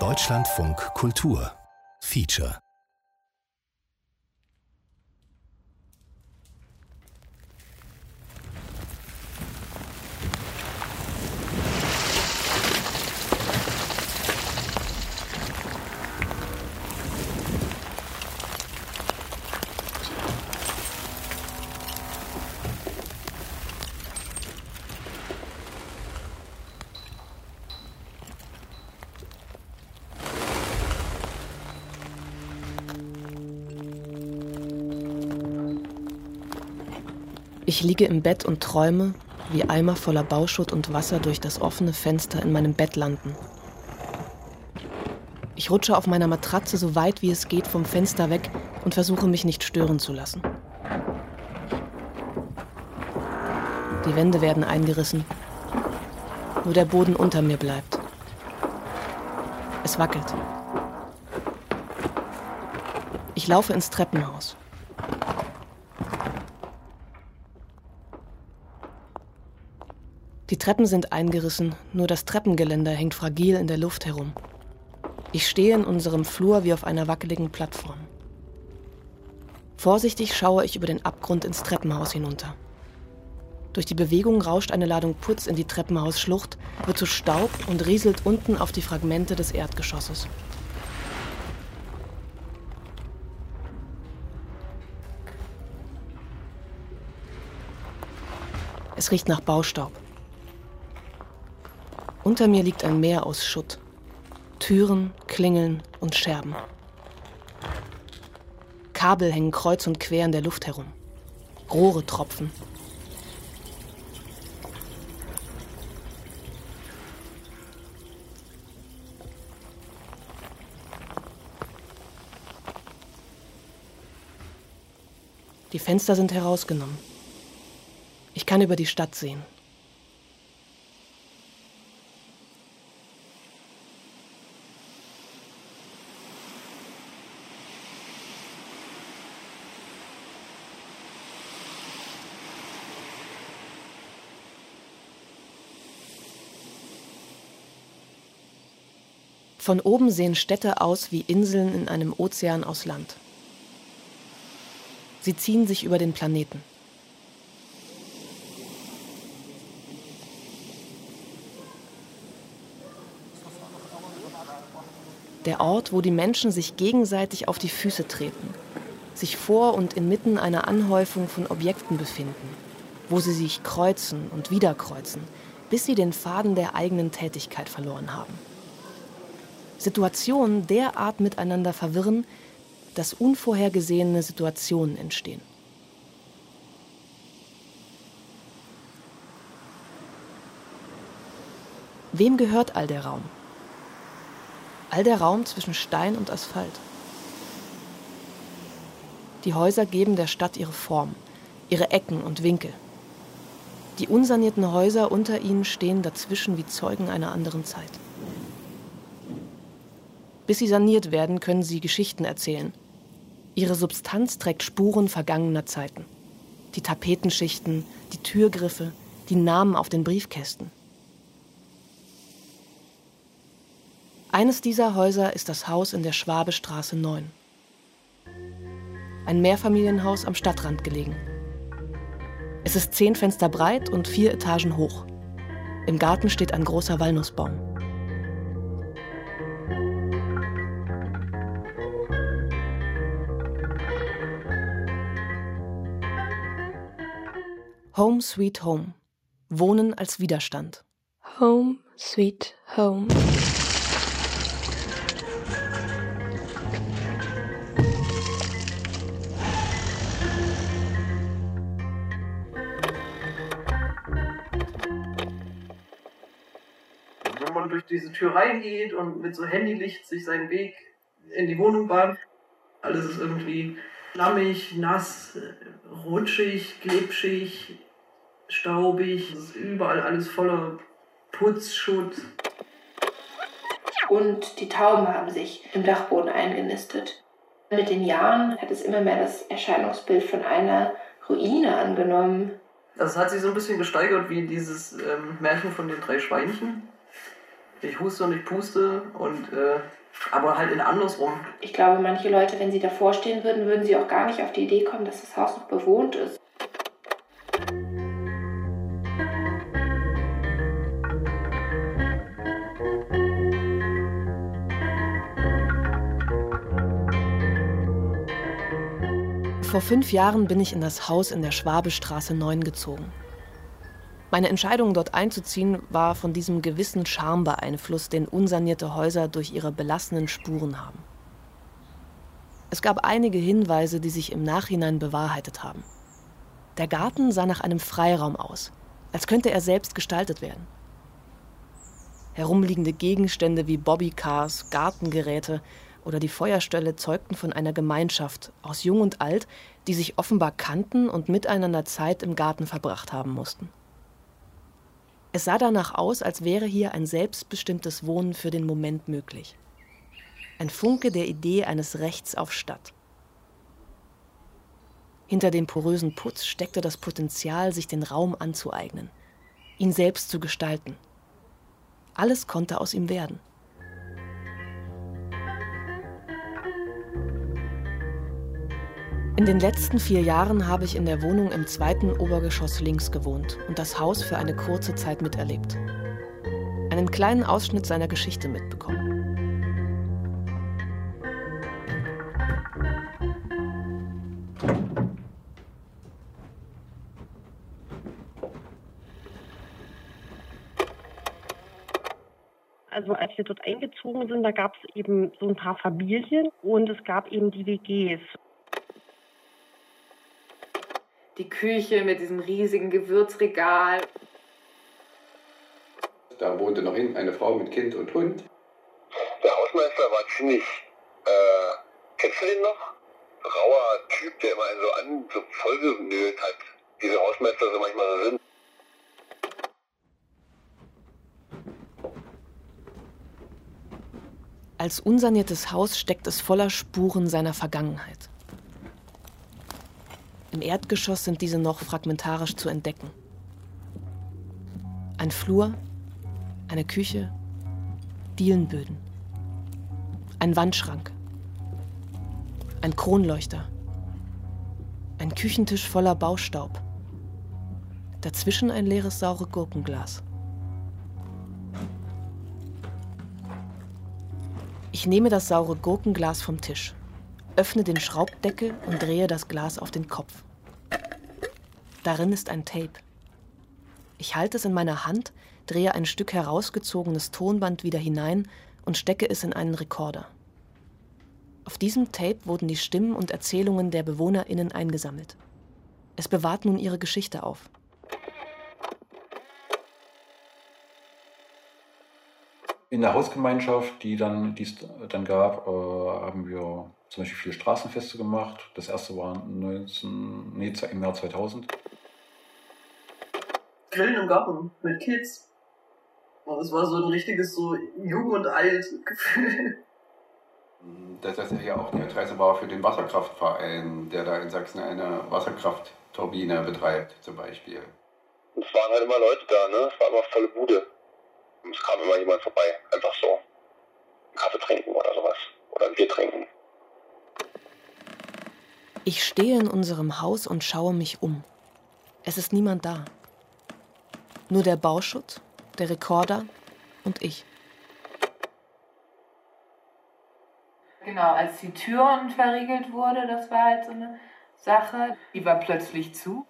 Deutschlandfunk Kultur. Feature Ich liege im Bett und träume, wie Eimer voller Bauschutt und Wasser durch das offene Fenster in meinem Bett landen. Ich rutsche auf meiner Matratze so weit wie es geht vom Fenster weg und versuche mich nicht stören zu lassen. Die Wände werden eingerissen. Nur der Boden unter mir bleibt. Es wackelt. Ich laufe ins Treppenhaus. Die Treppen sind eingerissen, nur das Treppengeländer hängt fragil in der Luft herum. Ich stehe in unserem Flur wie auf einer wackeligen Plattform. Vorsichtig schaue ich über den Abgrund ins Treppenhaus hinunter. Durch die Bewegung rauscht eine Ladung Putz in die Treppenhausschlucht, wird zu Staub und rieselt unten auf die Fragmente des Erdgeschosses. Es riecht nach Baustaub. Unter mir liegt ein Meer aus Schutt. Türen, Klingeln und Scherben. Kabel hängen kreuz und quer in der Luft herum. Rohre tropfen. Die Fenster sind herausgenommen. Ich kann über die Stadt sehen. Von oben sehen Städte aus wie Inseln in einem Ozean aus Land. Sie ziehen sich über den Planeten. Der Ort, wo die Menschen sich gegenseitig auf die Füße treten, sich vor und inmitten einer Anhäufung von Objekten befinden, wo sie sich kreuzen und wieder kreuzen, bis sie den Faden der eigenen Tätigkeit verloren haben. Situationen derart miteinander verwirren, dass unvorhergesehene Situationen entstehen. Wem gehört all der Raum? All der Raum zwischen Stein und Asphalt. Die Häuser geben der Stadt ihre Form, ihre Ecken und Winkel. Die unsanierten Häuser unter ihnen stehen dazwischen wie Zeugen einer anderen Zeit. Bis sie saniert werden, können sie Geschichten erzählen. Ihre Substanz trägt Spuren vergangener Zeiten. Die Tapetenschichten, die Türgriffe, die Namen auf den Briefkästen. Eines dieser Häuser ist das Haus in der Schwabestraße 9. Ein Mehrfamilienhaus am Stadtrand gelegen. Es ist zehn Fenster breit und vier Etagen hoch. Im Garten steht ein großer Walnussbaum. Home Sweet Home. Wohnen als Widerstand. Home Sweet Home. Wenn man durch diese Tür reingeht und mit so Handylicht sich seinen Weg in die Wohnung bahnt, alles ist irgendwie schlammig, nass, rutschig, glitschig, staubig. Es ist überall alles voller Putzschutt. Und die Tauben haben sich im Dachboden eingenistet. Mit den Jahren hat es immer mehr das Erscheinungsbild von einer Ruine angenommen. Das hat sich so ein bisschen gesteigert wie dieses ähm, Märchen von den drei Schweinchen. Ich huste und ich puste und äh, aber halt in andersrum. Ich glaube, manche Leute, wenn sie davor stehen würden, würden sie auch gar nicht auf die Idee kommen, dass das Haus noch bewohnt ist. Vor fünf Jahren bin ich in das Haus in der Schwabestraße 9 gezogen. Meine Entscheidung, dort einzuziehen, war von diesem gewissen Charme beeinflusst, den unsanierte Häuser durch ihre belastenden Spuren haben. Es gab einige Hinweise, die sich im Nachhinein bewahrheitet haben. Der Garten sah nach einem Freiraum aus, als könnte er selbst gestaltet werden. Herumliegende Gegenstände wie Bobbycars, Gartengeräte oder die Feuerstelle zeugten von einer Gemeinschaft aus Jung und Alt, die sich offenbar kannten und miteinander Zeit im Garten verbracht haben mussten. Es sah danach aus, als wäre hier ein selbstbestimmtes Wohnen für den Moment möglich. Ein Funke der Idee eines Rechts auf Stadt. Hinter dem porösen Putz steckte das Potenzial, sich den Raum anzueignen, ihn selbst zu gestalten. Alles konnte aus ihm werden. In den letzten vier Jahren habe ich in der Wohnung im zweiten Obergeschoss links gewohnt und das Haus für eine kurze Zeit miterlebt. Einen kleinen Ausschnitt seiner Geschichte mitbekommen. Also als wir dort eingezogen sind, da gab es eben so ein paar Familien und es gab eben die WGs die Küche mit diesem riesigen Gewürzregal. Da wohnte noch hinten eine Frau mit Kind und Hund. Der Hausmeister war ziemlich, äh, kennst du den noch? Rauer Typ, der immer einen so an, so vollgenölt hat. Diese Hausmeister so manchmal so sind. Als unsaniertes Haus steckt es voller Spuren seiner Vergangenheit. Im Erdgeschoss sind diese noch fragmentarisch zu entdecken. Ein Flur, eine Küche, Dielenböden, ein Wandschrank, ein Kronleuchter, ein Küchentisch voller Baustaub, dazwischen ein leeres saure Gurkenglas. Ich nehme das saure Gurkenglas vom Tisch öffne den Schraubdeckel und drehe das Glas auf den Kopf. Darin ist ein Tape. Ich halte es in meiner Hand, drehe ein Stück herausgezogenes Tonband wieder hinein und stecke es in einen Rekorder. Auf diesem Tape wurden die Stimmen und Erzählungen der BewohnerInnen eingesammelt. Es bewahrt nun ihre Geschichte auf. In der Hausgemeinschaft, die dann, die es dann gab, äh, haben wir zum Beispiel viele Straßenfeste gemacht. Das erste war 19, nee, im Jahr 2000. Grillen im Garten mit Kids. Und es war so ein richtiges so Jung und Alt Gefühl. Das ja auch die Adresse war für den Wasserkraftverein, der da in Sachsen eine Wasserkraftturbine betreibt, zum Beispiel. Und es waren halt immer Leute da, ne? Es war immer volle Bude. Und es kam immer jemand vorbei, einfach so. Einen Kaffee trinken oder sowas. Oder ein Bier trinken. Ich stehe in unserem Haus und schaue mich um. Es ist niemand da. Nur der Bauschutt, der Rekorder und ich. Genau, als die Türen verriegelt wurde, das war halt so eine Sache. Die war plötzlich zu.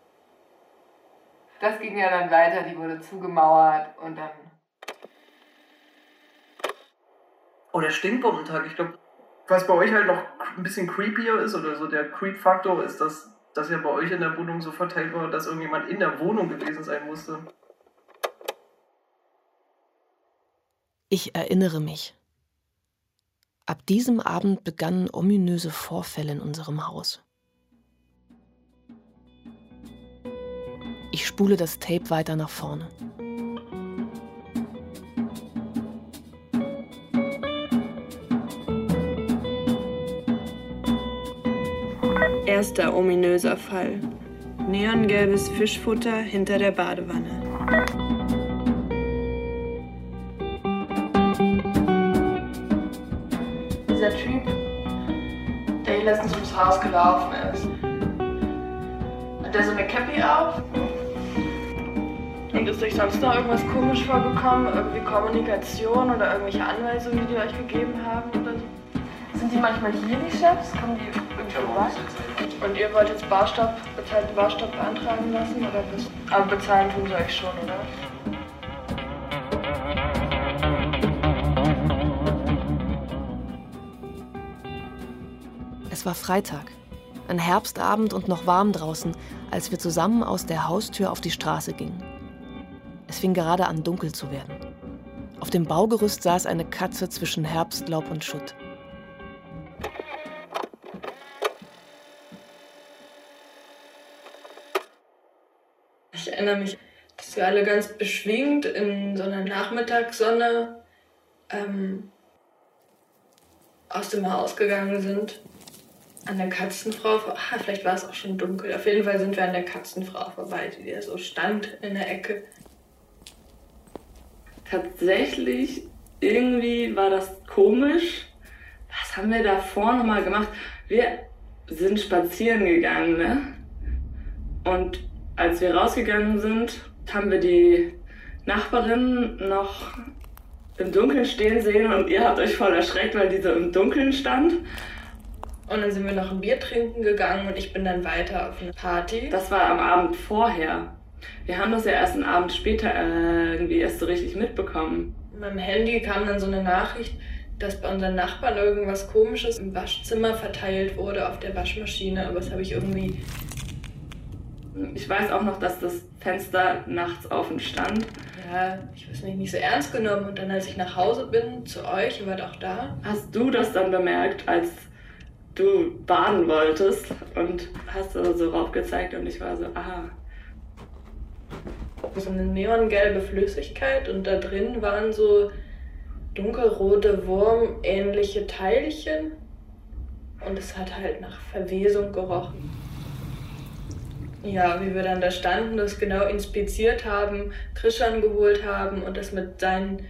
Das ging ja dann weiter, die wurde zugemauert und dann. Oh, der Stinkbombentag, ich glaube, was bei euch halt noch ein bisschen creepier ist oder so der Creep-Faktor ist, dass das ja bei euch in der Wohnung so verteilt war, dass irgendjemand in der Wohnung gewesen sein musste. Ich erinnere mich. Ab diesem Abend begannen ominöse Vorfälle in unserem Haus. Ich spule das Tape weiter nach vorne. Erster ominöser Fall. Neongelbes Fischfutter hinter der Badewanne. dieser Typ, der hier letztens ums Haus gelaufen ist. Hat der so eine Cappy auf? Und ist euch sonst noch irgendwas komisch vorgekommen? Irgendwie Kommunikation oder irgendwelche Anweisungen, die die euch gegeben haben oder so? Sind die manchmal hier, die Chefs? Kommen die irgendwie vorbei? Und ihr wollt jetzt Barstopp, bezahlten Barstopp beantragen lassen oder was? Aber bezahlen tun sie euch schon, oder? Es war Freitag, ein Herbstabend und noch warm draußen, als wir zusammen aus der Haustür auf die Straße gingen. Es fing gerade an, dunkel zu werden. Auf dem Baugerüst saß eine Katze zwischen Herbstlaub und Schutt. Erinnere mich, dass wir alle ganz beschwingt in so einer Nachmittagssonne ähm, aus dem Haus gegangen sind. An der Katzenfrau, ah, vielleicht war es auch schon dunkel. Auf jeden Fall sind wir an der Katzenfrau vorbei, die da so stand in der Ecke. Tatsächlich, irgendwie war das komisch. Was haben wir davor nochmal gemacht? Wir sind spazieren gegangen, ne? Und als wir rausgegangen sind, haben wir die Nachbarin noch im Dunkeln stehen sehen und ihr habt euch voll erschreckt, weil die so im Dunkeln stand. Und dann sind wir noch ein Bier trinken gegangen und ich bin dann weiter auf eine Party. Das war am Abend vorher. Wir haben das ja erst einen Abend später äh, irgendwie erst so richtig mitbekommen. In meinem Handy kam dann so eine Nachricht, dass bei unseren Nachbarn irgendwas Komisches im Waschzimmer verteilt wurde auf der Waschmaschine. Aber das habe ich irgendwie ich weiß auch noch, dass das Fenster nachts offen stand. Ja, ich weiß nicht, nicht so ernst genommen. Und dann, als ich nach Hause bin zu euch, ihr wart auch da. Hast du das dann bemerkt, als du baden wolltest und hast so raufgezeigt und ich war so, aha. So eine neongelbe Flüssigkeit und da drin waren so dunkelrote Wurmähnliche Teilchen und es hat halt nach Verwesung gerochen. Ja, wie wir dann da standen, das genau inspiziert haben, Krischan geholt haben und das mit seinen,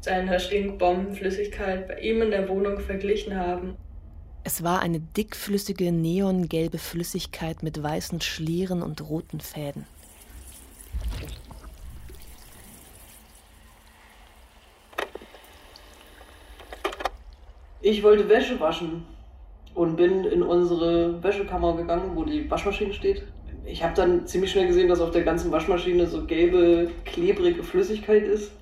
seiner Stinkbombenflüssigkeit bei ihm in der Wohnung verglichen haben. Es war eine dickflüssige, neongelbe Flüssigkeit mit weißen Schlieren und roten Fäden. Ich wollte Wäsche waschen und bin in unsere Wäschekammer gegangen, wo die Waschmaschine steht ich habe dann ziemlich schnell gesehen, dass auf der ganzen Waschmaschine so gelbe, klebrige Flüssigkeit ist.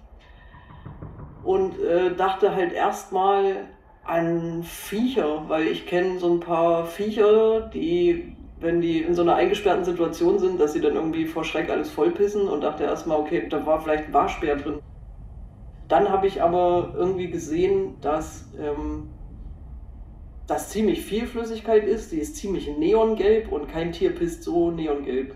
Und äh, dachte halt erstmal an Viecher, weil ich kenne so ein paar Viecher, die, wenn die in so einer eingesperrten Situation sind, dass sie dann irgendwie vor Schreck alles vollpissen und dachte erstmal, okay, da war vielleicht ein Waschbär drin. Dann habe ich aber irgendwie gesehen, dass ähm, das ziemlich viel Flüssigkeit ist. Die ist ziemlich neongelb und kein Tier pisst so neongelb.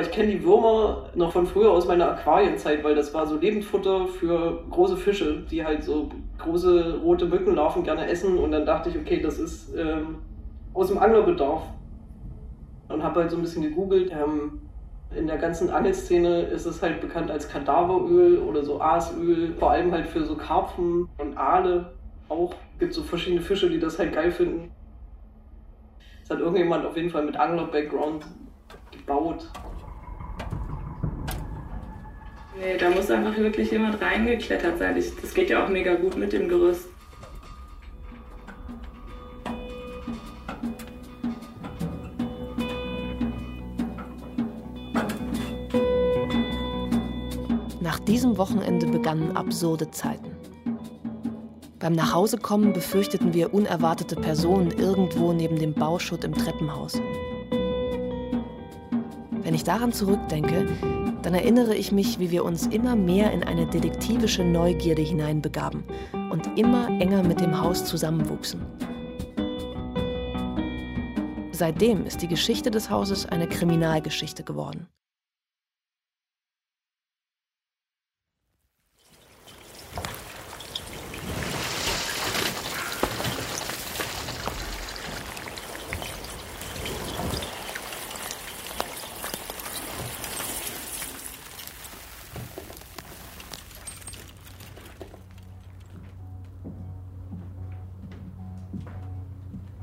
Ich kenne die Würmer noch von früher aus meiner Aquarienzeit, weil das war so Lebendfutter für große Fische, die halt so große rote Mückenlarven gerne essen. Und dann dachte ich, okay, das ist ähm, aus dem Anglerbedarf. Und habe halt so ein bisschen gegoogelt. Ähm, in der ganzen Angelszene ist es halt bekannt als Kadaveröl oder so Aasöl, vor allem halt für so Karpfen und Aale auch. Gibt so verschiedene Fische, die das halt geil finden. Das hat irgendjemand auf jeden Fall mit Angler-Background gebaut. Nee, da muss einfach wirklich jemand reingeklettert sein. das geht ja auch mega gut mit dem Gerüst. Nach diesem Wochenende begannen absurde Zeiten. Beim Nachhausekommen befürchteten wir unerwartete Personen irgendwo neben dem Bauschutt im Treppenhaus. Wenn ich daran zurückdenke, dann erinnere ich mich, wie wir uns immer mehr in eine detektivische Neugierde hineinbegaben und immer enger mit dem Haus zusammenwuchsen. Seitdem ist die Geschichte des Hauses eine Kriminalgeschichte geworden.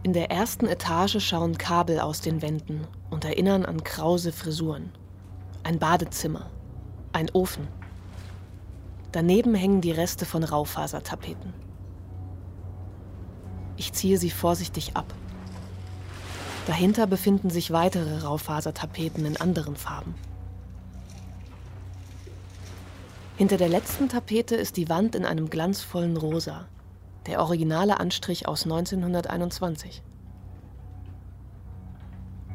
In der ersten Etage schauen Kabel aus den Wänden und erinnern an krause Frisuren. Ein Badezimmer, ein Ofen. Daneben hängen die Reste von Raufasertapeten. Ich ziehe sie vorsichtig ab. Dahinter befinden sich weitere Raufasertapeten in anderen Farben. Hinter der letzten Tapete ist die Wand in einem glanzvollen Rosa, der originale Anstrich aus 1921.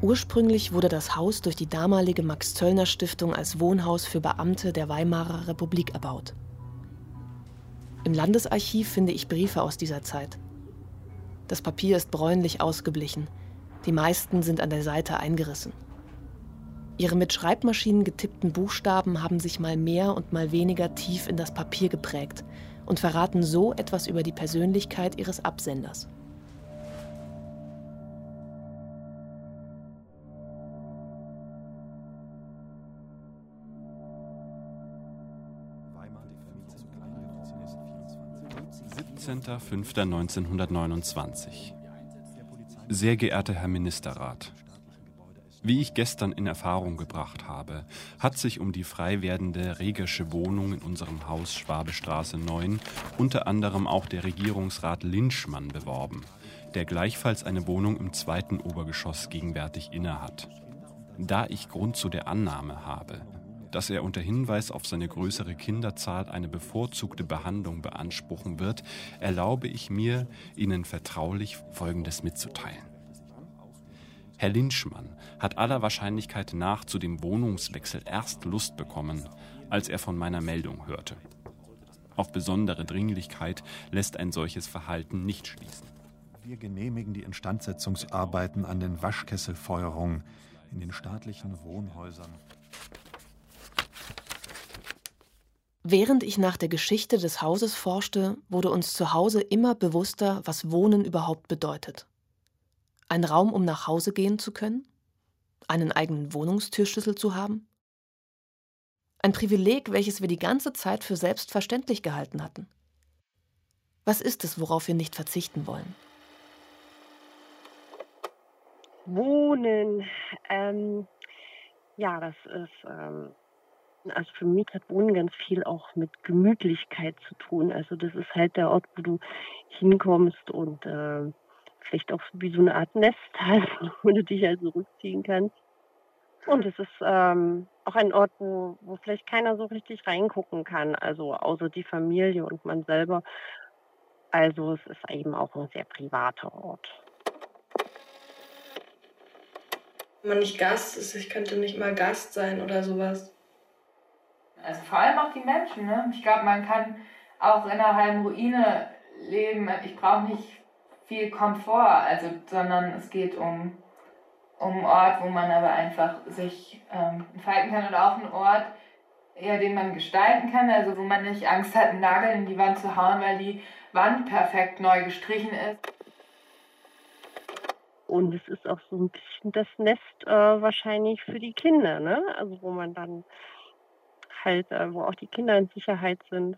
Ursprünglich wurde das Haus durch die damalige Max-Zöllner-Stiftung als Wohnhaus für Beamte der Weimarer Republik erbaut. Im Landesarchiv finde ich Briefe aus dieser Zeit. Das Papier ist bräunlich ausgeblichen, die meisten sind an der Seite eingerissen. Ihre mit Schreibmaschinen getippten Buchstaben haben sich mal mehr und mal weniger tief in das Papier geprägt und verraten so etwas über die Persönlichkeit ihres Absenders. (17.05.1929) Sehr geehrter Herr Ministerrat, wie ich gestern in Erfahrung gebracht habe, hat sich um die frei werdende Regersche Wohnung in unserem Haus Schwabestraße 9 unter anderem auch der Regierungsrat Linschmann beworben, der gleichfalls eine Wohnung im zweiten Obergeschoss gegenwärtig innehat. Da ich Grund zu der Annahme habe, dass er unter Hinweis auf seine größere Kinderzahl eine bevorzugte Behandlung beanspruchen wird, erlaube ich mir, Ihnen vertraulich Folgendes mitzuteilen. Herr Linschmann hat aller Wahrscheinlichkeit nach zu dem Wohnungswechsel erst Lust bekommen, als er von meiner Meldung hörte. Auf besondere Dringlichkeit lässt ein solches Verhalten nicht schließen. Wir genehmigen die Instandsetzungsarbeiten an den Waschkesselfeuerungen in den staatlichen Wohnhäusern. Während ich nach der Geschichte des Hauses forschte, wurde uns zu Hause immer bewusster, was Wohnen überhaupt bedeutet. Ein Raum, um nach Hause gehen zu können? Einen eigenen Wohnungstürschlüssel zu haben? Ein Privileg, welches wir die ganze Zeit für selbstverständlich gehalten hatten. Was ist es, worauf wir nicht verzichten wollen? Wohnen. Ähm, ja, das ist, ähm, also für mich hat Wohnen ganz viel auch mit Gemütlichkeit zu tun. Also das ist halt der Ort, wo du hinkommst und äh, vielleicht auch wie so eine Art Nest hast, wo du dich halt zurückziehen kannst. Und es ist ähm, auch ein Ort, wo, wo vielleicht keiner so richtig reingucken kann, also außer die Familie und man selber. Also es ist eben auch ein sehr privater Ort. Wenn man nicht Gast ist, ich könnte nicht mal Gast sein oder sowas. Also vor allem auch die Menschen, ne? Ich glaube, man kann auch in einer halben Ruine leben. Ich brauche nicht viel Komfort, also, sondern es geht um, um einen Ort, wo man aber einfach sich ähm, entfalten kann oder auch einen Ort, ja, den man gestalten kann, also wo man nicht Angst hat, einen Nagel in die Wand zu hauen, weil die Wand perfekt neu gestrichen ist. Und es ist auch so ein bisschen das Nest äh, wahrscheinlich für die Kinder, ne? Also wo man dann halt, äh, wo auch die Kinder in Sicherheit sind.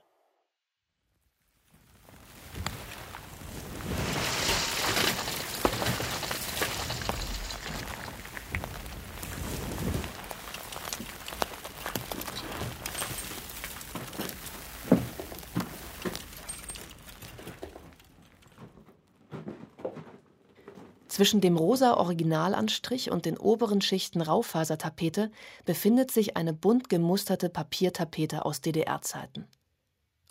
Zwischen dem rosa Originalanstrich und den oberen Schichten Raufasertapete befindet sich eine bunt gemusterte Papiertapete aus DDR-Zeiten.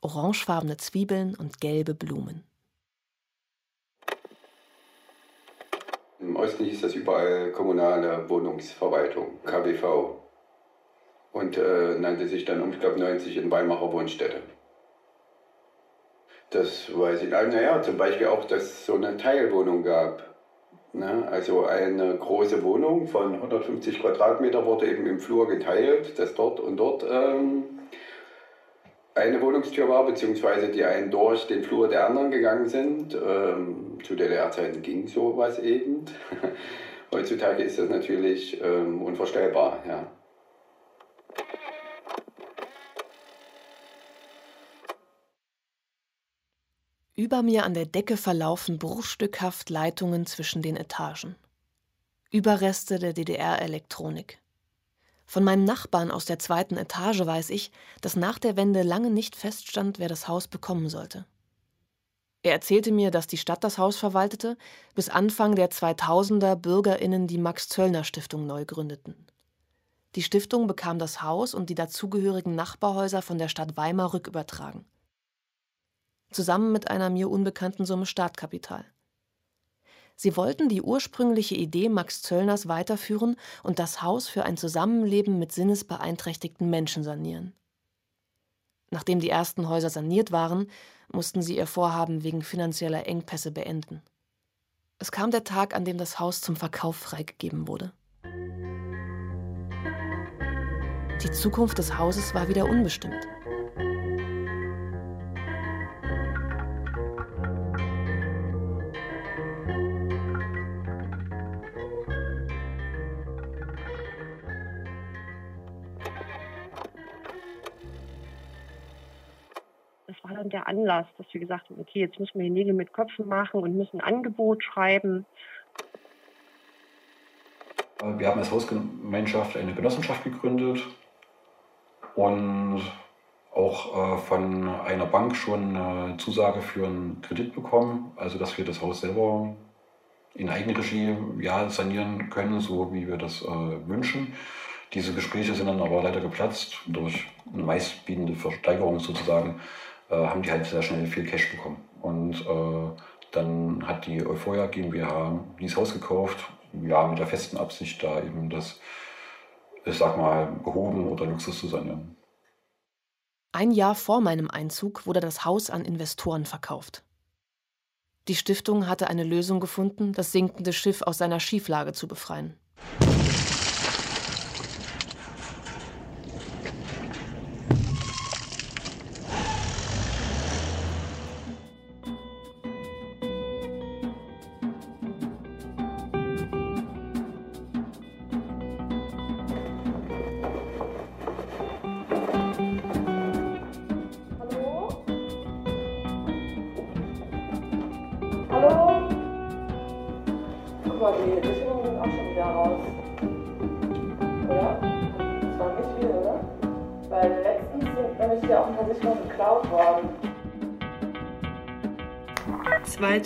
Orangefarbene Zwiebeln und gelbe Blumen. Im Osten hieß das überall kommunale Wohnungsverwaltung, KBV. Und äh, nannte sich dann um, ich glaube, 90 in Weimarer Wohnstätte. Das weiß ich. Naja, zum Beispiel auch, dass es so eine Teilwohnung gab. Ne? Also eine große Wohnung von 150 Quadratmeter wurde eben im Flur geteilt, dass dort und dort ähm, eine Wohnungstür war, beziehungsweise die einen durch den Flur der anderen gegangen sind. Ähm, zu DDR-Zeiten ging sowas eben. Heutzutage ist das natürlich ähm, unvorstellbar. Ja. Über mir an der Decke verlaufen bruchstückhaft Leitungen zwischen den Etagen. Überreste der DDR-Elektronik. Von meinem Nachbarn aus der zweiten Etage weiß ich, dass nach der Wende lange nicht feststand, wer das Haus bekommen sollte. Er erzählte mir, dass die Stadt das Haus verwaltete, bis Anfang der 2000er BürgerInnen die Max-Zöllner-Stiftung neu gründeten. Die Stiftung bekam das Haus und die dazugehörigen Nachbarhäuser von der Stadt Weimar rückübertragen zusammen mit einer mir unbekannten Summe Startkapital. Sie wollten die ursprüngliche Idee Max Zöllners weiterführen und das Haus für ein Zusammenleben mit sinnesbeeinträchtigten Menschen sanieren. Nachdem die ersten Häuser saniert waren, mussten sie ihr Vorhaben wegen finanzieller Engpässe beenden. Es kam der Tag, an dem das Haus zum Verkauf freigegeben wurde. Die Zukunft des Hauses war wieder unbestimmt. Dann der Anlass, dass wir gesagt haben, okay, jetzt müssen wir hier Nägel mit Köpfen machen und müssen ein Angebot schreiben. Wir haben als Hausgemeinschaft eine Genossenschaft gegründet und auch äh, von einer Bank schon eine Zusage für einen Kredit bekommen, also dass wir das Haus selber in Eigenregie ja, sanieren können, so wie wir das äh, wünschen. Diese Gespräche sind dann aber leider geplatzt durch eine meistbietende Versteigerung sozusagen äh, haben die halt sehr schnell viel Cash bekommen. Und äh, dann hat die Euphoria GmbH dieses Haus gekauft, ja, mit der festen Absicht, da eben das, ich sag mal, gehoben oder Luxus zu sanieren. Ein Jahr vor meinem Einzug wurde das Haus an Investoren verkauft. Die Stiftung hatte eine Lösung gefunden, das sinkende Schiff aus seiner Schieflage zu befreien.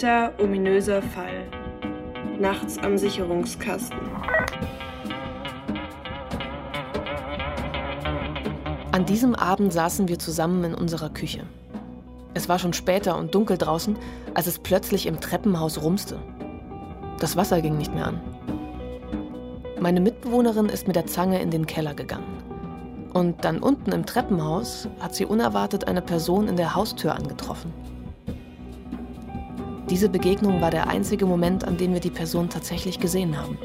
Zweiter ominöser Fall. Nachts am Sicherungskasten. An diesem Abend saßen wir zusammen in unserer Küche. Es war schon später und dunkel draußen, als es plötzlich im Treppenhaus rumste. Das Wasser ging nicht mehr an. Meine Mitbewohnerin ist mit der Zange in den Keller gegangen. Und dann unten im Treppenhaus hat sie unerwartet eine Person in der Haustür angetroffen. Diese Begegnung war der einzige Moment, an dem wir die Person tatsächlich gesehen haben.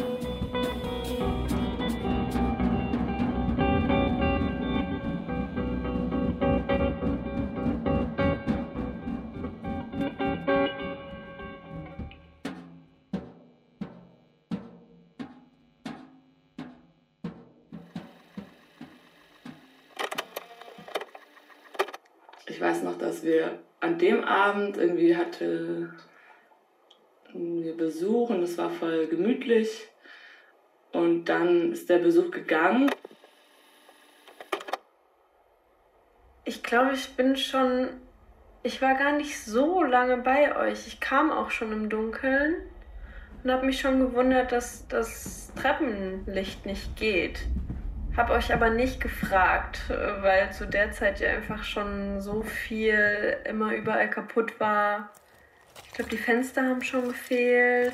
Ich weiß noch, dass wir an dem Abend irgendwie hatte wir Besuch und es war voll gemütlich. Und dann ist der Besuch gegangen. Ich glaube, ich bin schon. Ich war gar nicht so lange bei euch. Ich kam auch schon im Dunkeln und habe mich schon gewundert, dass das Treppenlicht nicht geht. Hab euch aber nicht gefragt, weil zu der Zeit ja einfach schon so viel immer überall kaputt war. Ich glaube, die Fenster haben schon gefehlt.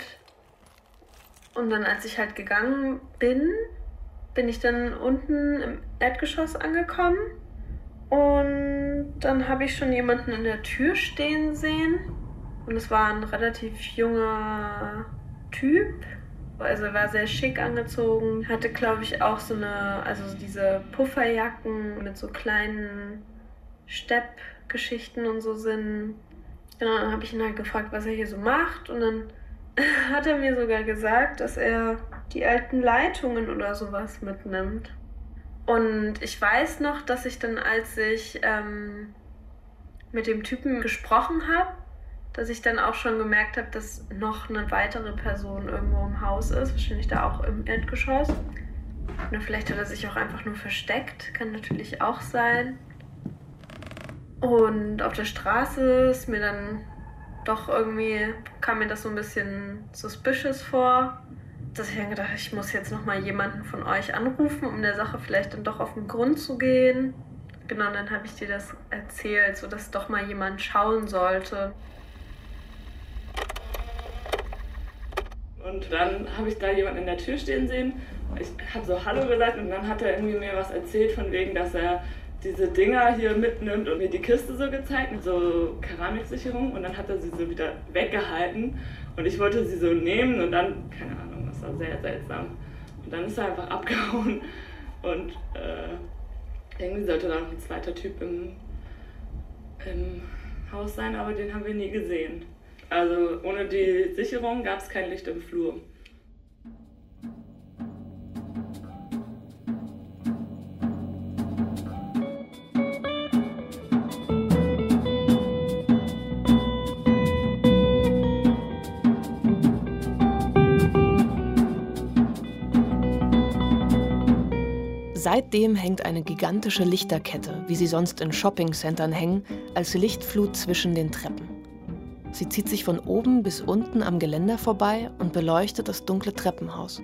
Und dann, als ich halt gegangen bin, bin ich dann unten im Erdgeschoss angekommen. Und dann habe ich schon jemanden in der Tür stehen sehen. Und es war ein relativ junger Typ. Also er war sehr schick angezogen. Hatte, glaube ich, auch so eine, also diese Pufferjacken mit so kleinen Steppgeschichten und so sind. Genau, dann habe ich ihn halt gefragt, was er hier so macht. Und dann hat er mir sogar gesagt, dass er die alten Leitungen oder sowas mitnimmt. Und ich weiß noch, dass ich dann, als ich ähm, mit dem Typen gesprochen habe, dass ich dann auch schon gemerkt habe, dass noch eine weitere Person irgendwo im Haus ist, wahrscheinlich da auch im Erdgeschoss. Oder vielleicht hat er sich auch einfach nur versteckt, kann natürlich auch sein. Und auf der Straße ist mir dann doch irgendwie, kam mir das so ein bisschen suspicious vor, dass ich dann gedacht ich muss jetzt nochmal jemanden von euch anrufen, um der Sache vielleicht dann doch auf den Grund zu gehen. Genau, und dann habe ich dir das erzählt, sodass doch mal jemand schauen sollte. Und dann habe ich da jemanden in der Tür stehen sehen. Ich habe so Hallo gesagt und dann hat er irgendwie mir was erzählt von wegen, dass er diese Dinger hier mitnimmt und mir die Kiste so gezeigt mit so Keramiksicherung und dann hat er sie so wieder weggehalten und ich wollte sie so nehmen und dann, keine Ahnung, das war sehr seltsam. Und dann ist er einfach abgehauen und äh, irgendwie sollte da noch ein zweiter Typ im, im Haus sein, aber den haben wir nie gesehen. Also ohne die Sicherung gab es kein Licht im Flur. Seitdem hängt eine gigantische Lichterkette, wie sie sonst in Shoppingcentern hängen, als Lichtflut zwischen den Treppen. Sie zieht sich von oben bis unten am Geländer vorbei und beleuchtet das dunkle Treppenhaus.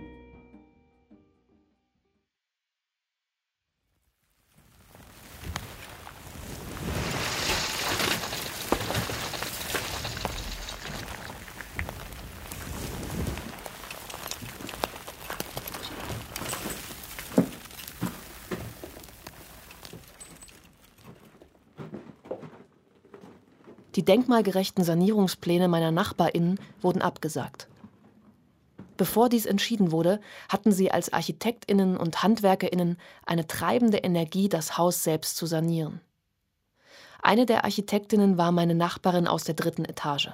Die denkmalgerechten Sanierungspläne meiner Nachbarinnen wurden abgesagt. Bevor dies entschieden wurde, hatten sie als Architektinnen und Handwerkerinnen eine treibende Energie, das Haus selbst zu sanieren. Eine der Architektinnen war meine Nachbarin aus der dritten Etage.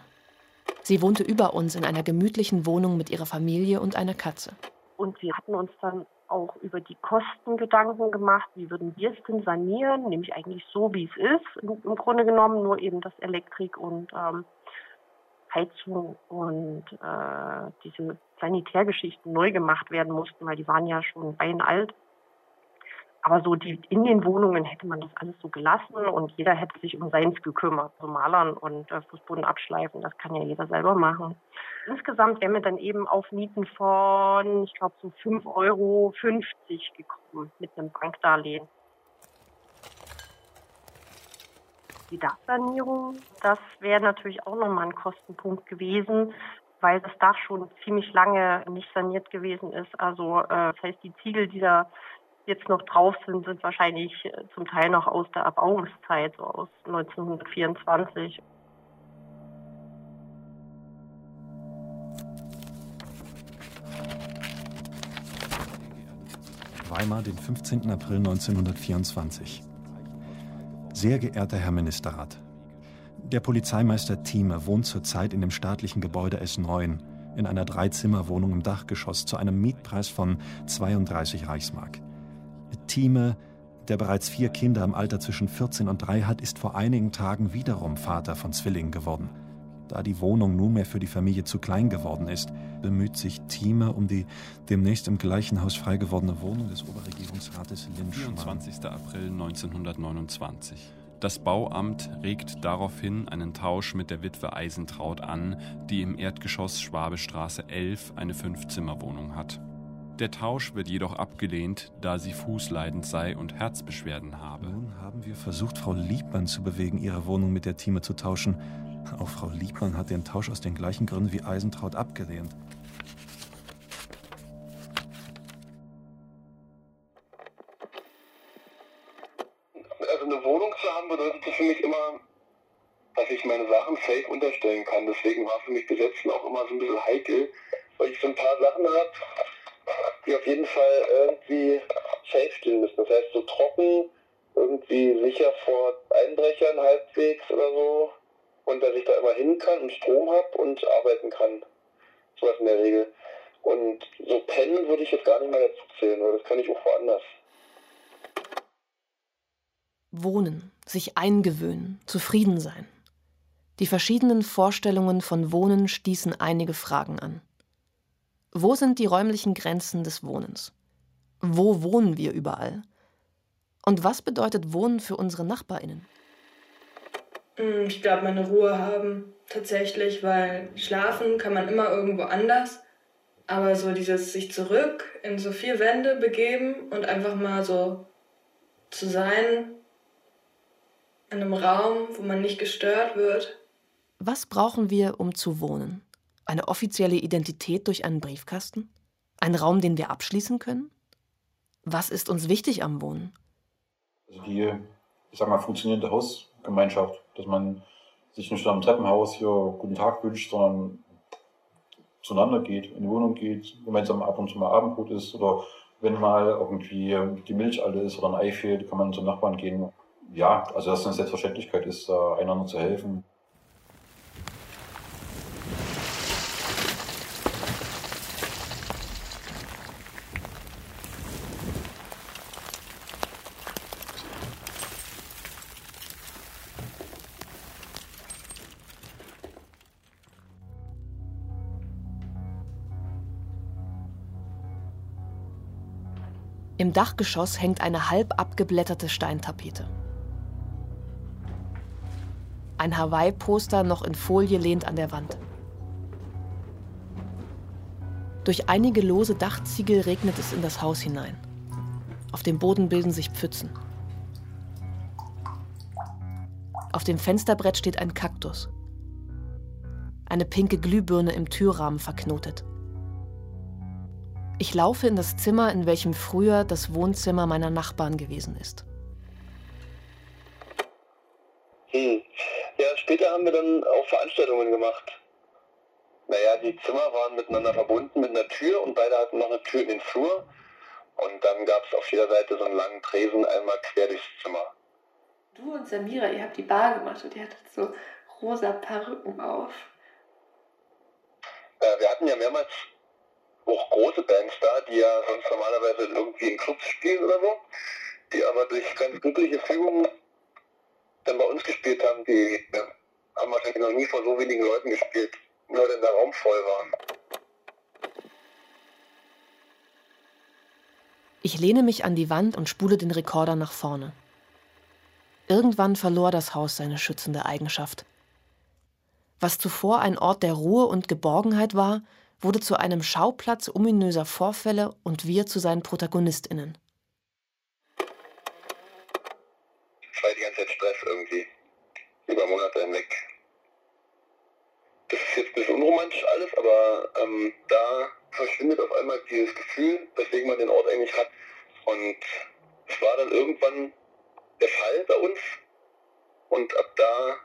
Sie wohnte über uns in einer gemütlichen Wohnung mit ihrer Familie und einer Katze. Und wir hatten uns dann auch über die Kosten Gedanken gemacht. Wie würden wir es denn sanieren? Nämlich eigentlich so, wie es ist, im, Grunde genommen, nur eben, dass Elektrik und ähm, Heizung und äh, diese Sanitärgeschichten neu gemacht werden mussten, weil die waren ja schon beinalt. Aber so die, in den Wohnungen hätte man das alles so gelassen und jeder hätte sich um seins gekümmert. So Malern und äh, Fußboden abschleifen, das kann ja jeder selber machen. Insgesamt wären wir dann eben auf Mieten von, ich glaube, so 5,50 Euro gekommen mit einem Bankdarlehen. Die Dachsanierung, das wäre natürlich auch nochmal ein Kostenpunkt gewesen, weil das Dach schon ziemlich lange nicht saniert gewesen ist. Also äh, das heißt, die Ziegel, die da jetzt noch drauf sind, sind wahrscheinlich äh, zum Teil noch aus der Erbauungszeit, so aus 1924. Weimar, den 15. April 1924. Sehr geehrter Herr Ministerrat, der Polizeimeister Thieme wohnt zurzeit in dem staatlichen Gebäude S9 in einer Dreizimmerwohnung im Dachgeschoss zu einem Mietpreis von 32 Reichsmark. Thieme, der bereits vier Kinder im Alter zwischen 14 und 3 hat, ist vor einigen Tagen wiederum Vater von Zwillingen geworden. Da die Wohnung nunmehr für die Familie zu klein geworden ist, bemüht sich Thieme um die demnächst im gleichen Haus frei gewordene Wohnung des Oberregierungsrates Linschmann. 24. April 1929. Das Bauamt regt daraufhin einen Tausch mit der Witwe Eisentraut an, die im Erdgeschoss Schwabestraße 11 eine Fünfzimmerwohnung hat. Der Tausch wird jedoch abgelehnt, da sie fußleidend sei und Herzbeschwerden habe. Nun haben wir versucht, Frau Liebmann zu bewegen, ihre Wohnung mit der Thieme zu tauschen. Auch Frau Liebmann hat den Tausch aus den gleichen Gründen wie Eisentraut abgelehnt. Also eine Wohnung zu haben bedeutet für mich immer, dass ich meine Sachen safe unterstellen kann. Deswegen war für mich Besetzen auch immer so ein bisschen heikel, weil ich so ein paar Sachen habe, die auf jeden Fall irgendwie safe stehen müssen. Das heißt so trocken, irgendwie sicher vor Einbrechern halbwegs oder so. Und dass ich da immer hin kann und Strom habe und arbeiten kann. Sowas in der Regel. Und so pennen würde ich jetzt gar nicht mal dazu zählen, weil das kann ich auch woanders. Wohnen, sich eingewöhnen, zufrieden sein. Die verschiedenen Vorstellungen von Wohnen stießen einige Fragen an. Wo sind die räumlichen Grenzen des Wohnens? Wo wohnen wir überall? Und was bedeutet Wohnen für unsere Nachbarinnen? Hm, ich glaube, meine Ruhe haben tatsächlich, weil schlafen kann man immer irgendwo anders. Aber so dieses sich zurück in so vier Wände begeben und einfach mal so zu sein in einem Raum, wo man nicht gestört wird. Was brauchen wir, um zu wohnen? Eine offizielle Identität durch einen Briefkasten? Ein Raum, den wir abschließen können? Was ist uns wichtig am Wohnen? Also die, ich sag mal, funktionierende Hausgemeinschaft, dass man sich nicht am Treppenhaus hier guten Tag wünscht, sondern zueinander geht, in die Wohnung geht, gemeinsam ab und zu mal Abendbrot isst oder wenn mal irgendwie die Milch alle ist oder ein Ei fehlt, kann man zum Nachbarn gehen. Ja, also dass es eine Selbstverständlichkeit ist, einander zu helfen. Im Dachgeschoss hängt eine halb abgeblätterte Steintapete. Ein Hawaii-Poster noch in Folie lehnt an der Wand. Durch einige lose Dachziegel regnet es in das Haus hinein. Auf dem Boden bilden sich Pfützen. Auf dem Fensterbrett steht ein Kaktus. Eine pinke Glühbirne im Türrahmen verknotet. Ich laufe in das Zimmer, in welchem früher das Wohnzimmer meiner Nachbarn gewesen ist. Hm. Ja, später haben wir dann auch Veranstaltungen gemacht. Naja, die Zimmer waren miteinander verbunden mit einer Tür und beide hatten noch eine Tür in den Flur. Und dann gab es auf jeder Seite so einen langen Tresen einmal quer durchs Zimmer. Du und Samira, ihr habt die Bar gemacht und ihr hattet so rosa Perücken auf. Äh, wir hatten ja mehrmals auch große Bands da, die ja sonst normalerweise irgendwie in Clubs spielen oder so, die aber durch ganz glückliche Fügung dann bei uns gespielt haben, die ja, haben wahrscheinlich noch nie vor so wenigen Leuten gespielt, nur denn der Raum voll war. Ich lehne mich an die Wand und spule den Rekorder nach vorne. Irgendwann verlor das Haus seine schützende Eigenschaft. Was zuvor ein Ort der Ruhe und Geborgenheit war, wurde zu einem Schauplatz ominöser Vorfälle und wir zu seinen ProtagonistInnen. Es war die ganze Zeit Stress irgendwie. Über Monate hinweg. Das ist jetzt ein bisschen unromantisch alles, aber ähm, da verschwindet auf einmal dieses Gefühl, weswegen man den Ort eigentlich hat. Und es war dann irgendwann der Fall bei uns. Und ab da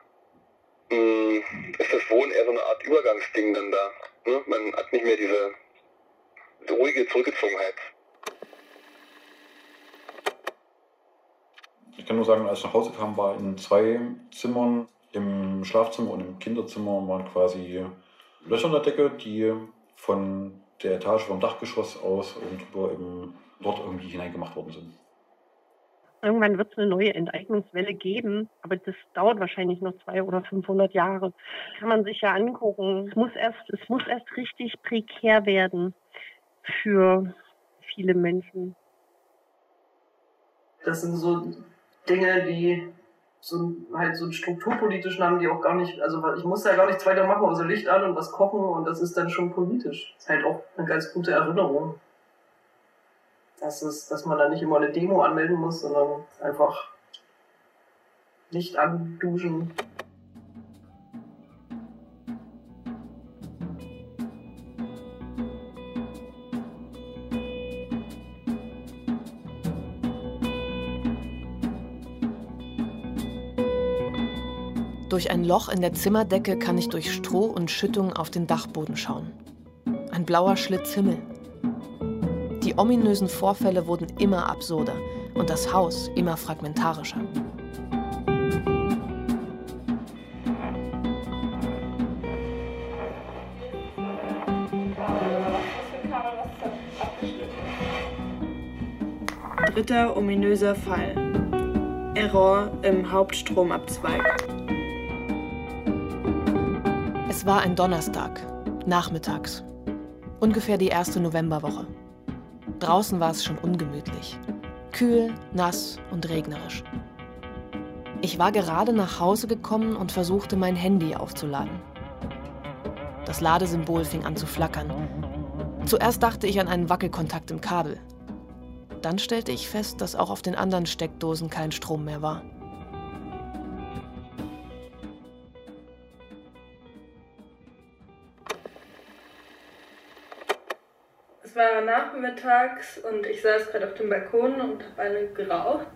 mh, hm, ist das Wohnen eher so eine Art Übergangsding dann da. Ne? Man hat nicht mehr diese, ruhige Zurückgezogenheit. Ich kann nur sagen, als ich nach Hause kam, war in zwei Zimmern, im Schlafzimmer und im Kinderzimmer waren quasi Löcher in der Decke, die von der Etage vom Dachgeschoss aus und eben dort irgendwie hineingemacht worden sind. Irgendwann wird es eine neue Enteignungswelle geben, aber das dauert wahrscheinlich noch zwei oder 500 Jahre. Kann man sich ja angucken. Es muss erst, es muss erst richtig prekär werden für viele Menschen. Das sind so Dinge, die so halt so einen strukturpolitischen haben, die auch gar nicht, also ich muss da gar nichts weiter machen, außer Licht an und was kochen und das ist dann schon politisch. Das ist halt auch eine ganz gute Erinnerung dass, es, dass man da nicht immer eine Demo anmelden muss, sondern einfach nicht anduschen. Durch ein Loch in der Zimmerdecke kann ich durch Stroh und Schüttung auf den Dachboden schauen. Ein blauer Schlitz Himmel. Die ominösen Vorfälle wurden immer absurder und das Haus immer fragmentarischer. Dritter ominöser Fall. Error im Hauptstromabzweig. war ein Donnerstag, nachmittags, ungefähr die erste Novemberwoche. Draußen war es schon ungemütlich. Kühl, nass und regnerisch. Ich war gerade nach Hause gekommen und versuchte mein Handy aufzuladen. Das Ladesymbol fing an zu flackern. Zuerst dachte ich an einen Wackelkontakt im Kabel. Dann stellte ich fest, dass auch auf den anderen Steckdosen kein Strom mehr war. War nachmittags und ich saß gerade auf dem Balkon und habe eine geraucht.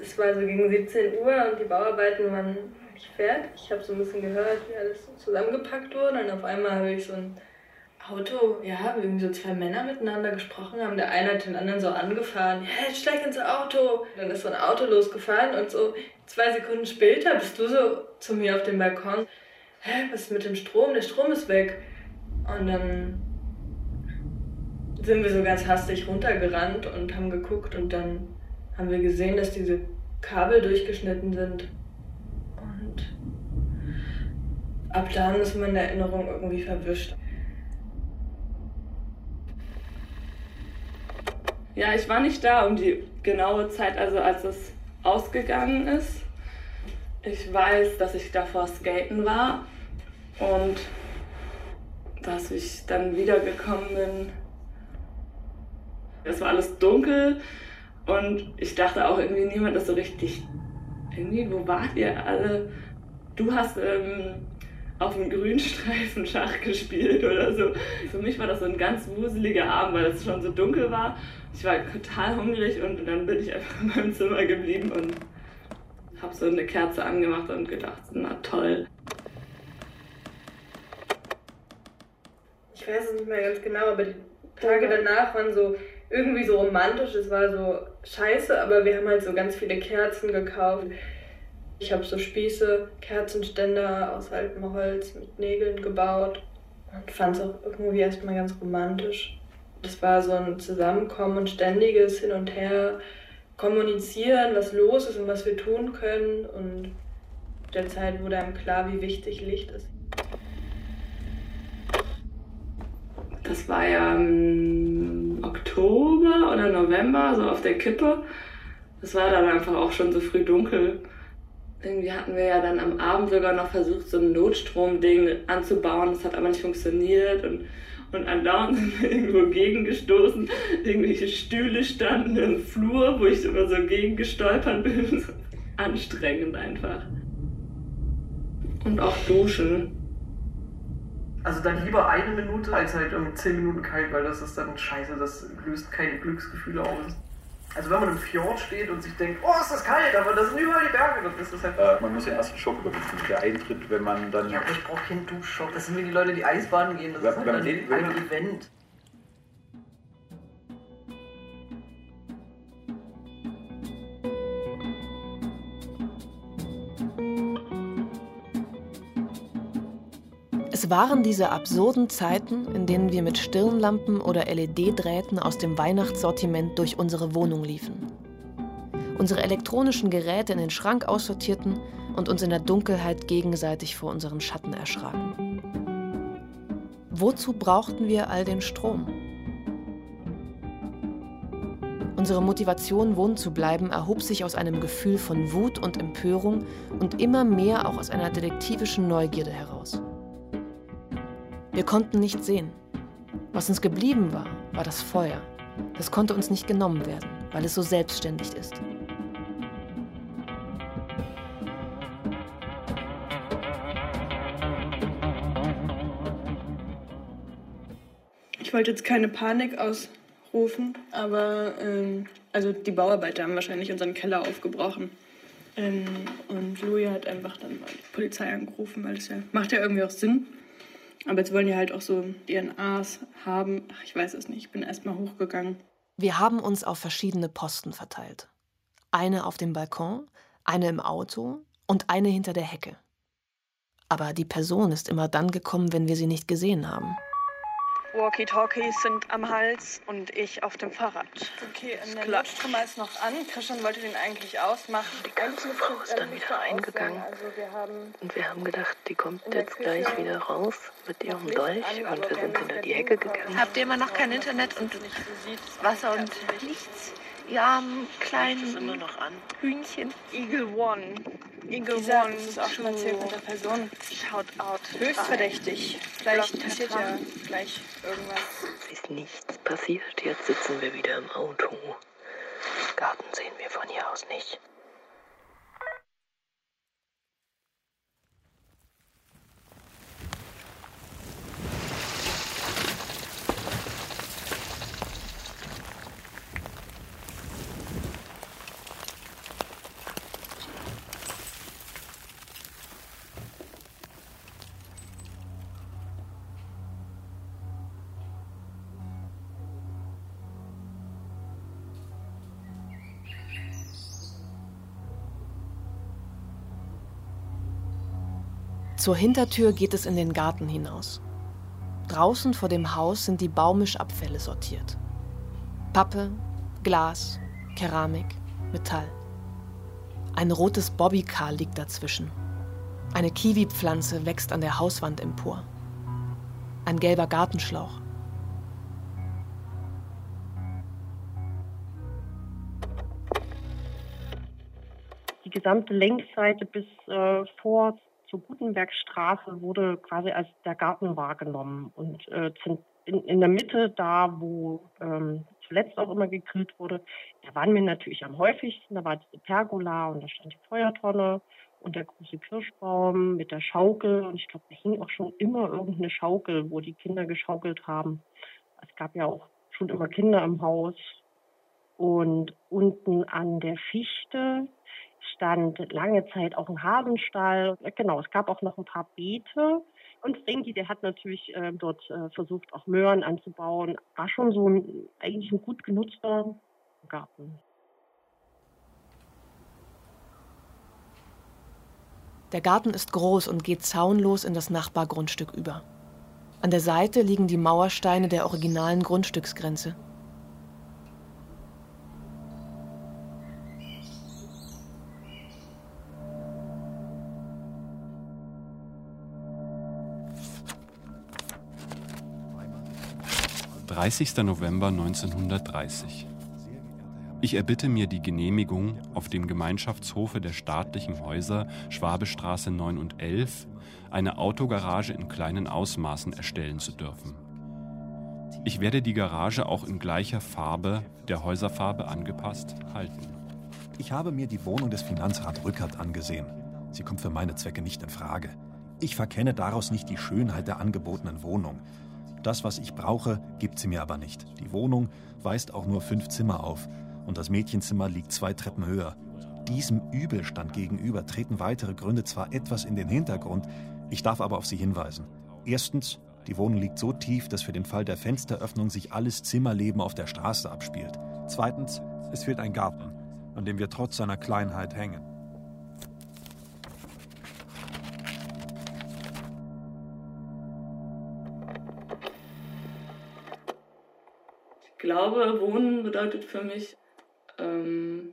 Es war so gegen 17 Uhr und die Bauarbeiten waren nicht fertig. Ich habe so ein bisschen gehört, wie alles so zusammengepackt wurde und auf einmal habe ich so ein Auto, ja, wie irgendwie so zwei Männer miteinander gesprochen haben. Der eine hat den anderen so angefahren, jetzt steig ins Auto. Dann ist so ein Auto losgefahren und so zwei Sekunden später bist du so zu mir auf dem Balkon. Hä, was ist mit dem Strom? Der Strom ist weg. Und dann sind wir so ganz hastig runtergerannt und haben geguckt und dann haben wir gesehen, dass diese Kabel durchgeschnitten sind. Und ab dann ist meine Erinnerung irgendwie verwischt. Ja, ich war nicht da um die genaue Zeit, also als es ausgegangen ist. Ich weiß, dass ich davor skaten war und dass ich dann wiedergekommen bin. Es war alles dunkel und ich dachte auch irgendwie, niemand ist so richtig. Irgendwie, wo wart ihr alle? Du hast ähm, auf dem Grünstreifen Schach gespielt oder so. Für mich war das so ein ganz wuseliger Abend, weil es schon so dunkel war. Ich war total hungrig und dann bin ich einfach in meinem Zimmer geblieben und habe so eine Kerze angemacht und gedacht, na toll. Ich weiß es nicht mehr ganz genau, aber die Tage danach waren so irgendwie so romantisch. Es war so scheiße, aber wir haben halt so ganz viele Kerzen gekauft. Ich habe so Spieße, Kerzenständer aus altem Holz mit Nägeln gebaut und fand es auch irgendwie erstmal ganz romantisch. Das war so ein Zusammenkommen und ständiges Hin und Her kommunizieren, was los ist und was wir tun können. Und der Zeit wurde einem klar, wie wichtig Licht ist. Das war ja im Oktober oder November, so auf der Kippe. Es war dann einfach auch schon so früh dunkel. Irgendwie hatten wir ja dann am Abend sogar noch versucht, so ein Notstromding anzubauen. Das hat aber nicht funktioniert und, und andauernd sind wir irgendwo gegengestoßen. Irgendwelche Stühle standen im Flur, wo ich immer so gegengestolpert bin. Anstrengend einfach. Und auch duschen. Also dann lieber eine Minute als halt um zehn Minuten kalt, weil das ist dann scheiße, das löst keine Glücksgefühle aus. Also wenn man im Fjord steht und sich denkt, oh, ist das kalt, aber da sind überall die Berge, dann ist das halt... Äh, man muss den ersten Schock überwinden, der eintritt, wenn man dann... Ja, aber ich brauche keinen Duschschock. Das sind wie die Leute, die Eisbahnen gehen. Das Wenn- ist halt wenn ein, den- ein wenn man- Event. Waren diese absurden Zeiten, in denen wir mit Stirnlampen oder LED-Drähten aus dem Weihnachtssortiment durch unsere Wohnung liefen. Unsere elektronischen Geräte in den Schrank aussortierten und uns in der Dunkelheit gegenseitig vor unseren Schatten erschraken. Wozu brauchten wir all den Strom? Unsere Motivation, wohnen zu bleiben, erhob sich aus einem Gefühl von Wut und Empörung und immer mehr auch aus einer detektivischen Neugierde heraus. Wir konnten nicht sehen. Was uns geblieben war, war das Feuer. Das konnte uns nicht genommen werden, weil es so selbstständig ist. Ich wollte jetzt keine Panik ausrufen, aber ähm, also die Bauarbeiter haben wahrscheinlich unseren Keller aufgebrochen. Ähm, und Louis hat einfach dann mal die Polizei angerufen, weil das ja macht ja irgendwie auch Sinn. Aber jetzt wollen die halt auch so DNAs haben. Ach, ich weiß es nicht. Ich bin erstmal hochgegangen. Wir haben uns auf verschiedene Posten verteilt. Eine auf dem Balkon, eine im Auto und eine hinter der Hecke. Aber die Person ist immer dann gekommen, wenn wir sie nicht gesehen haben. Walkie-Talkies sind am Hals und ich auf dem Fahrrad. Okay, der Notstrom ist noch an. Christian wollte den eigentlich ausmachen. Die ganze Frau ist dann wieder reingegangen. Also wir haben Und wir haben gedacht, die kommt jetzt gleich wieder raus mit ihrem Dolch und wir sind hinter die Hecke gegangen. Habt ihr immer noch kein Internet und Wasser und nichts? Ihr armen kleinen immer noch an. Hühnchen. Eagle One. Eagle Dieser, One das ist auch schon erzählt mit der Person. Shout out. Höchst verdächtig. Vielleicht Block passiert ja gleich irgendwas. Ist nichts passiert. Jetzt sitzen wir wieder im Auto. Garten sehen wir von hier aus nicht. Zur Hintertür geht es in den Garten hinaus. Draußen vor dem Haus sind die Baumischabfälle sortiert. Pappe, Glas, Keramik, Metall. Ein rotes Bobbycar liegt dazwischen. Eine Kiwi-Pflanze wächst an der Hauswand empor. Ein gelber Gartenschlauch. Die gesamte Längsseite bis äh, vor zur Gutenbergstraße wurde quasi als der Garten wahrgenommen. Und äh, in, in der Mitte, da wo ähm, zuletzt auch immer gegrillt wurde, da waren wir natürlich am häufigsten. Da war diese Pergola und da stand die Feuertonne und der große Kirschbaum mit der Schaukel. Und ich glaube, da hing auch schon immer irgendeine Schaukel, wo die Kinder geschaukelt haben. Es gab ja auch schon immer Kinder im Haus. Und unten an der Fichte stand lange Zeit auch ein Hasenstall. Genau, es gab auch noch ein paar Beete. Und Frankie, der hat natürlich äh, dort äh, versucht, auch Möhren anzubauen. War schon so ein, eigentlich ein gut genutzter Garten. Der Garten ist groß und geht zaunlos in das Nachbargrundstück über. An der Seite liegen die Mauersteine der originalen Grundstücksgrenze. – 30. November 1930. Ich erbitte mir die Genehmigung, auf dem Gemeinschaftshofe der staatlichen Häuser Schwabestraße 9 und 11 eine Autogarage in kleinen Ausmaßen erstellen zu dürfen. Ich werde die Garage auch in gleicher Farbe, der Häuserfarbe angepasst, halten. Ich habe mir die Wohnung des Finanzrat Rückert angesehen. Sie kommt für meine Zwecke nicht in Frage. Ich verkenne daraus nicht die Schönheit der angebotenen Wohnung. Das, was ich brauche, gibt sie mir aber nicht. Die Wohnung weist auch nur fünf Zimmer auf und das Mädchenzimmer liegt zwei Treppen höher. Diesem Übelstand gegenüber treten weitere Gründe zwar etwas in den Hintergrund, ich darf aber auf sie hinweisen. Erstens, die Wohnung liegt so tief, dass für den Fall der Fensteröffnung sich alles Zimmerleben auf der Straße abspielt. Zweitens, es fehlt ein Garten, an dem wir trotz seiner Kleinheit hängen. Glaube, Wohnen bedeutet für mich, ähm,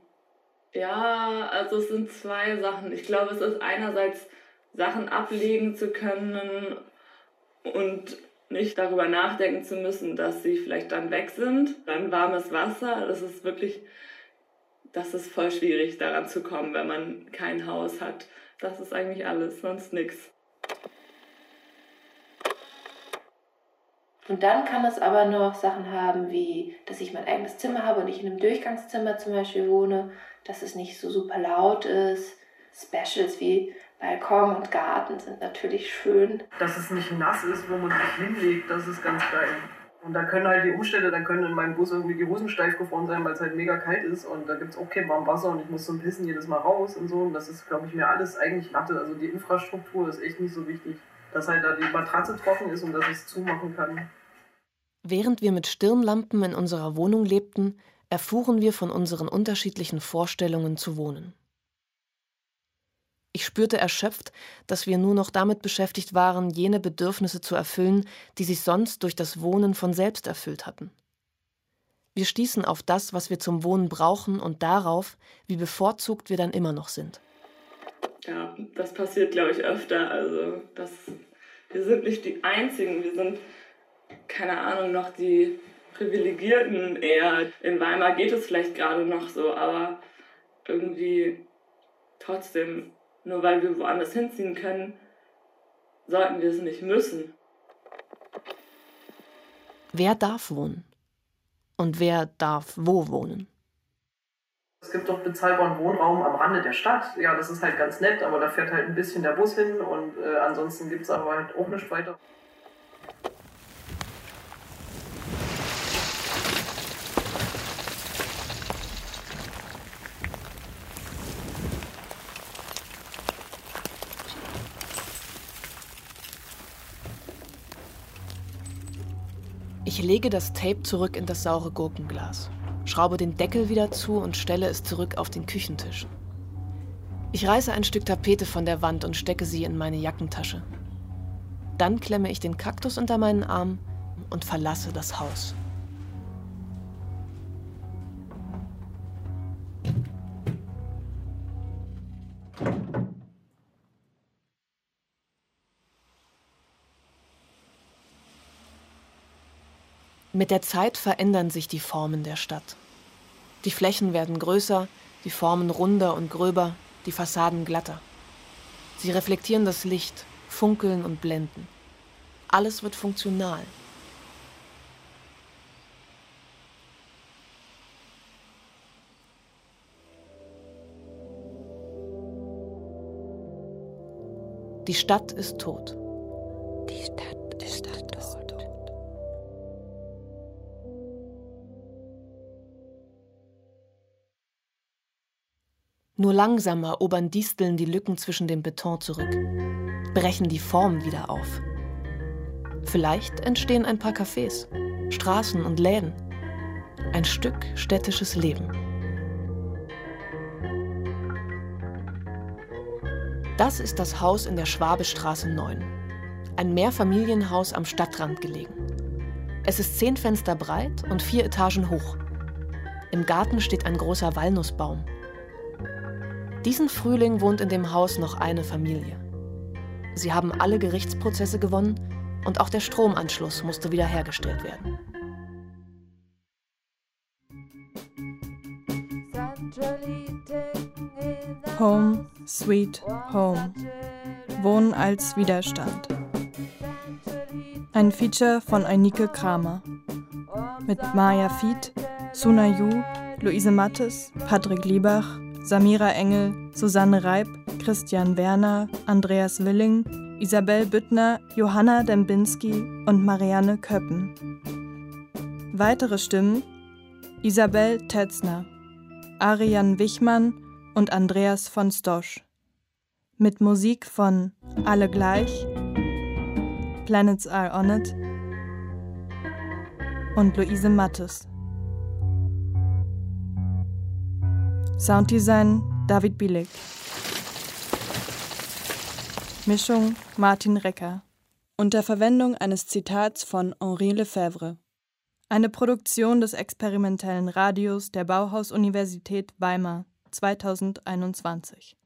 ja, also es sind zwei Sachen. Ich glaube, es ist einerseits Sachen ablegen zu können und nicht darüber nachdenken zu müssen, dass sie vielleicht dann weg sind. Dann warmes Wasser, das ist wirklich, das ist voll schwierig daran zu kommen, wenn man kein Haus hat. Das ist eigentlich alles, sonst nichts. Und dann kann es aber noch Sachen haben, wie, dass ich mein eigenes Zimmer habe und ich in einem Durchgangszimmer zum Beispiel wohne, dass es nicht so super laut ist. Specials wie Balkon und Garten sind natürlich schön. Dass es nicht nass ist, wo man sich hinlegt, das ist ganz geil. Und da können halt die Umstände, da können in meinem Bus irgendwie die Hosen steif gefroren sein, weil es halt mega kalt ist und da gibt es auch kein warmes Wasser und ich muss zum Pissen jedes Mal raus und so. Und das ist, glaube ich, mir alles eigentlich Latte. Also die Infrastruktur ist echt nicht so wichtig. Dass halt da die Matratze trocken ist und dass ich es zumachen kann. Während wir mit Stirnlampen in unserer Wohnung lebten, erfuhren wir von unseren unterschiedlichen Vorstellungen zu wohnen. Ich spürte erschöpft, dass wir nur noch damit beschäftigt waren, jene Bedürfnisse zu erfüllen, die sich sonst durch das Wohnen von selbst erfüllt hatten. Wir stießen auf das, was wir zum Wohnen brauchen und darauf, wie bevorzugt wir dann immer noch sind. Ja, das passiert, glaube ich, öfter. Also, das, wir sind nicht die Einzigen. Wir sind, keine Ahnung, noch die Privilegierten eher. In Weimar geht es vielleicht gerade noch so, aber irgendwie trotzdem, nur weil wir woanders hinziehen können, sollten wir es nicht müssen. Wer darf wohnen? Und wer darf wo wohnen? Es gibt doch bezahlbaren Wohnraum am Rande der Stadt. Ja, das ist halt ganz nett, aber da fährt halt ein bisschen der Bus hin und äh, ansonsten gibt es aber halt auch nichts weiter. Ich lege das Tape zurück in das saure Gurkenglas, schraube den Deckel wieder zu und stelle es zurück auf den Küchentisch. Ich reiße ein Stück Tapete von der Wand und stecke sie in meine Jackentasche. Dann klemme ich den Kaktus unter meinen Arm und verlasse das Haus. Mit der Zeit verändern sich die Formen der Stadt. Die Flächen werden größer, die Formen runder und gröber, die Fassaden glatter. Sie reflektieren das Licht, funkeln und blenden. Alles wird funktional. Die Stadt ist tot. Die Stadt Nur langsam erobern Disteln die Lücken zwischen dem Beton zurück, brechen die Form wieder auf. Vielleicht entstehen ein paar Cafés, Straßen und Läden. Ein Stück städtisches Leben. Das ist das Haus in der Schwabestraße 9. Ein Mehrfamilienhaus am Stadtrand gelegen. Es ist zehn Fenster breit und vier Etagen hoch. Im Garten steht ein großer Walnussbaum. Diesen Frühling wohnt in dem Haus noch eine Familie. Sie haben alle Gerichtsprozesse gewonnen und auch der Stromanschluss musste wiederhergestellt werden. Home, Sweet Home. Wohnen als Widerstand. Ein Feature von Einike Kramer. Mit Maya Fied, Suna Yu, Luise Mattes, Patrick Liebach, Samira Engel, Susanne Reib, Christian Werner, Andreas Willing, Isabel Büttner, Johanna Dembinski und Marianne Köppen. Weitere Stimmen Isabel Tetzner, Arian Wichmann und Andreas von Stosch. Mit Musik von Alle gleich, Planets Are On It und Luise Mattes. Sounddesign David Billig. Mischung Martin Recker. Unter Verwendung eines Zitats von Henri Lefebvre. Eine Produktion des experimentellen Radios der Bauhaus-Universität Weimar 2021.